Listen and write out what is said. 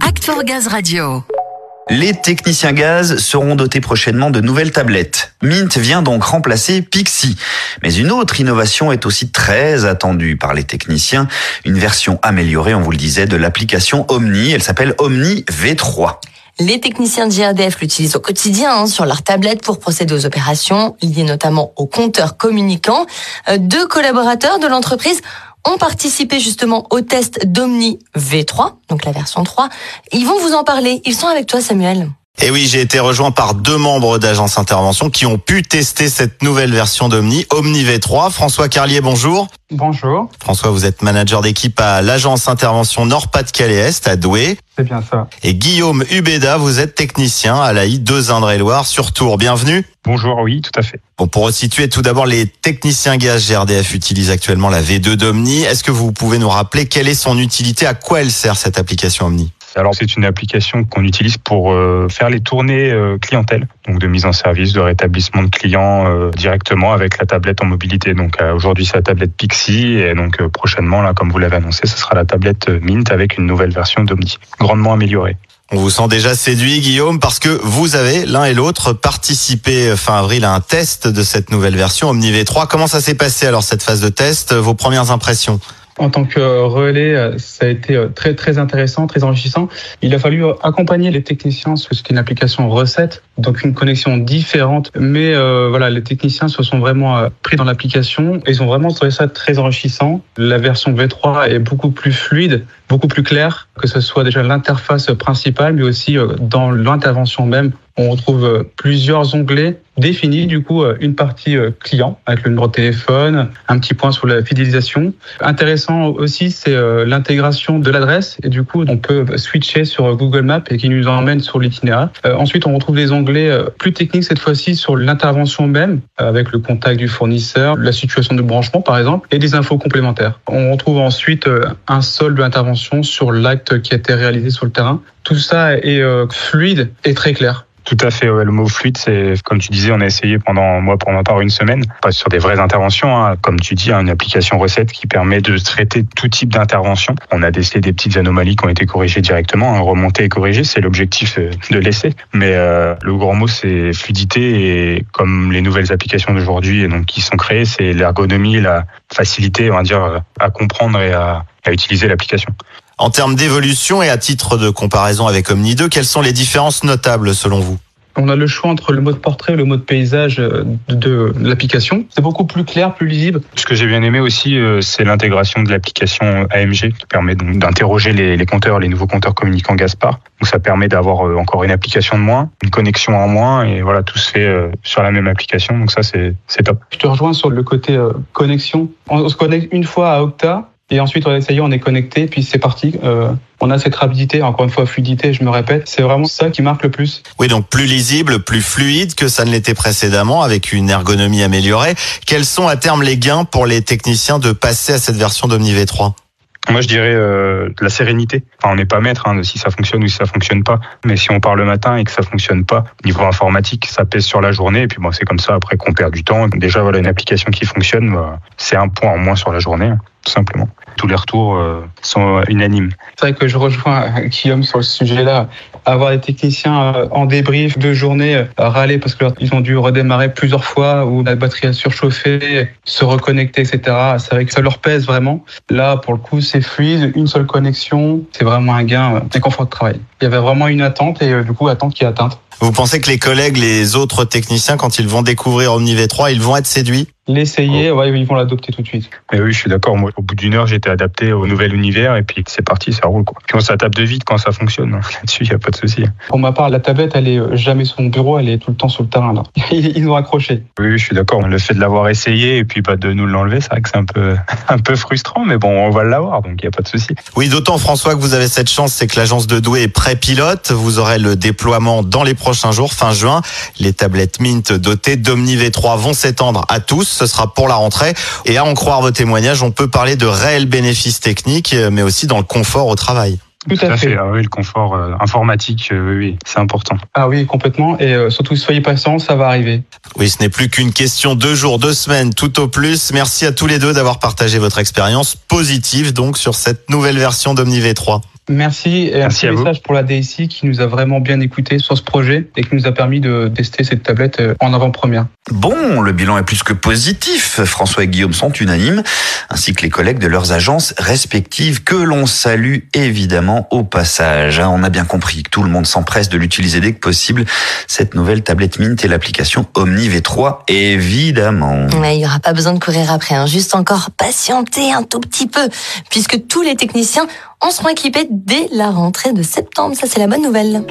Act for Gaz Radio. Les techniciens gaz seront dotés prochainement de nouvelles tablettes. Mint vient donc remplacer Pixie. Mais une autre innovation est aussi très attendue par les techniciens. Une version améliorée, on vous le disait, de l'application Omni. Elle s'appelle Omni V3. Les techniciens de GRDF l'utilisent au quotidien hein, sur leur tablette pour procéder aux opérations liées notamment au compteur communicant. Euh, deux collaborateurs de l'entreprise ont participé justement au test d'Omni V3, donc la version 3. Ils vont vous en parler. Ils sont avec toi, Samuel. Et oui, j'ai été rejoint par deux membres d'Agence Intervention qui ont pu tester cette nouvelle version d'Omni, Omni V3. François Carlier, bonjour. Bonjour. François, vous êtes manager d'équipe à l'Agence Intervention Nord-Pas-de-Calais-Est à Douai. C'est bien ça. Et Guillaume Hubeda, vous êtes technicien à l'AI de Indre-et-Loire sur Tours. Bienvenue. Bonjour, oui, tout à fait. Bon, pour resituer tout d'abord, les techniciens gaz GRDF utilisent actuellement la V2 d'Omni. Est-ce que vous pouvez nous rappeler quelle est son utilité À quoi elle sert cette application Omni? Alors c'est une application qu'on utilise pour euh, faire les tournées euh, clientèle, donc de mise en service, de rétablissement de clients euh, directement avec la tablette en mobilité. Donc aujourd'hui c'est la tablette Pixie et donc prochainement là comme vous l'avez annoncé, ce sera la tablette Mint avec une nouvelle version d'Omni, grandement améliorée. On vous sent déjà séduit, Guillaume, parce que vous avez l'un et l'autre participé fin avril à un test de cette nouvelle version Omni V3. Comment ça s'est passé alors cette phase de test? Vos premières impressions? En tant que relais, euh, ça a été euh, très très intéressant, très enrichissant. Il a fallu accompagner les techniciens sur ce qui une application recette, donc une connexion différente. Mais euh, voilà, les techniciens se sont vraiment pris dans l'application ils ont vraiment trouvé ça très enrichissant. La version V3 est beaucoup plus fluide, beaucoup plus claire, que ce soit déjà l'interface principale, mais aussi dans l'intervention même on retrouve euh, plusieurs onglets définis, du coup, euh, une partie euh, client avec le numéro de téléphone, un petit point sur la fidélisation. Intéressant aussi, c'est l'intégration de l'adresse et du coup, on peut switcher sur Google Maps et qui nous emmène sur l'itinéraire. Ensuite, on retrouve des onglets plus techniques cette fois-ci sur l'intervention même avec le contact du fournisseur, la situation de branchement par exemple et des infos complémentaires. On retrouve ensuite un solde d'intervention sur l'acte qui a été réalisé sur le terrain. Tout ça est fluide et très clair. Tout à fait. Le mot fluide, c'est comme tu disais, on a essayé pendant moi pour ma part une semaine, pas sur des vraies interventions, hein. comme tu dis, hein, une application recette qui permet de traiter tout type d'intervention. On a décelé des petites anomalies qui ont été corrigées directement, hein, remontées et corrigées, c'est l'objectif euh, de l'essai. Mais euh, le grand mot, c'est fluidité et comme les nouvelles applications d'aujourd'hui et donc qui sont créées, c'est l'ergonomie, la facilité, on va dire, à comprendre et à, à utiliser l'application. En termes d'évolution et à titre de comparaison avec Omni 2, quelles sont les différences notables selon vous? On a le choix entre le mode portrait et le mode paysage euh, de l'application. C'est beaucoup plus clair, plus lisible. Ce que j'ai bien aimé aussi, euh, c'est l'intégration de l'application AMG qui permet donc d'interroger les, compteurs, les nouveaux compteurs communicants Gaspard. Donc ça permet d'avoir euh, encore une application de moins, une connexion en moins et voilà, tout se fait sur la même application. Donc ça, c'est top. Je te rejoins sur le côté connexion. On se connecte une fois à Octa et ensuite, on a essayé, on est connecté, puis c'est parti. Euh, on a cette rapidité, encore une fois, fluidité, je me répète. C'est vraiment ça qui marque le plus. Oui, donc plus lisible, plus fluide que ça ne l'était précédemment, avec une ergonomie améliorée. Quels sont à terme les gains pour les techniciens de passer à cette version d'Omni V3 moi, je dirais euh, la sérénité. Enfin, on n'est pas maître hein, de si ça fonctionne ou si ça fonctionne pas. Mais si on part le matin et que ça fonctionne pas, niveau informatique, ça pèse sur la journée. Et puis bon, c'est comme ça après qu'on perd du temps. Déjà, voilà, une application qui fonctionne, bah, c'est un point en moins sur la journée, hein, tout simplement. Tous les retours euh, sont unanimes. C'est vrai que je rejoins Guillaume sur le sujet-là avoir des techniciens euh, en débrief de journée euh, râler parce qu'ils ont dû redémarrer plusieurs fois ou la batterie a surchauffé, se reconnecter, etc. C'est vrai que ça leur pèse vraiment. Là, pour le coup, c'est fluide, une seule connexion, c'est vraiment un gain, un confort de travail. Il y avait vraiment une attente et euh, du coup, attente qui est atteinte. Vous pensez que les collègues, les autres techniciens, quand ils vont découvrir Omni V3, ils vont être séduits? L'essayer, oh. ouais, ils vont l'adopter tout de suite. Mais oui, je suis d'accord. Moi, au bout d'une heure, j'étais adapté au nouvel univers et puis c'est parti, ça roule. Quoi. Puis on s'adapte de vite quand ça fonctionne. Là-dessus, il n'y a pas de souci. Pour ma part, la tablette, elle est jamais sur mon bureau, elle est tout le temps sur le terrain. Là. Ils ont accroché. Oui, je suis d'accord. Le fait de l'avoir essayé et puis pas de nous l'enlever, c'est vrai que c'est un peu, un peu frustrant, mais bon, on va l'avoir, donc il n'y a pas de souci. Oui, d'autant, François, que vous avez cette chance, c'est que l'agence de Douai est pré-pilote. Vous aurez le déploiement dans les prochains jours, fin juin. Les tablettes Mint dotées d'Omni V3 vont s'étendre à tous. Ce sera pour la rentrée et à en croire vos témoignages, on peut parler de réels bénéfices techniques, euh, mais aussi dans le confort au travail. Tout à, fait. Ah oui, le confort euh, informatique, euh, oui, c'est important. Ah oui, complètement. Et surtout, soyez patients, ça va arriver. Oui, ce n'est plus qu'une question de jours, deux semaines, tout au plus. Merci à tous les deux d'avoir partagé votre expérience positive donc sur cette nouvelle version d'Omni V3. Merci et Merci un à petit vous. message pour la DSI qui nous a vraiment bien écouté sur ce projet et qui nous a permis de tester cette tablette euh, en avant-première. Bon, le bilan est plus que positif. François et Guillaume sont unanimes, ainsi que les collègues de leurs agences respectives que l'on salue évidemment au passage. hein. On a bien compris que tout le monde s'empresse de l'utiliser dès que possible. Cette nouvelle tablette Mint et l'application Omni V3, évidemment. Ouais, il n'y aura pas besoin de courir après, hein. juste encore patienter un tout petit peu, puisque tous les techniciens en seront équipés dès la rentrée de septembre. Ça, c'est la bonne nouvelle.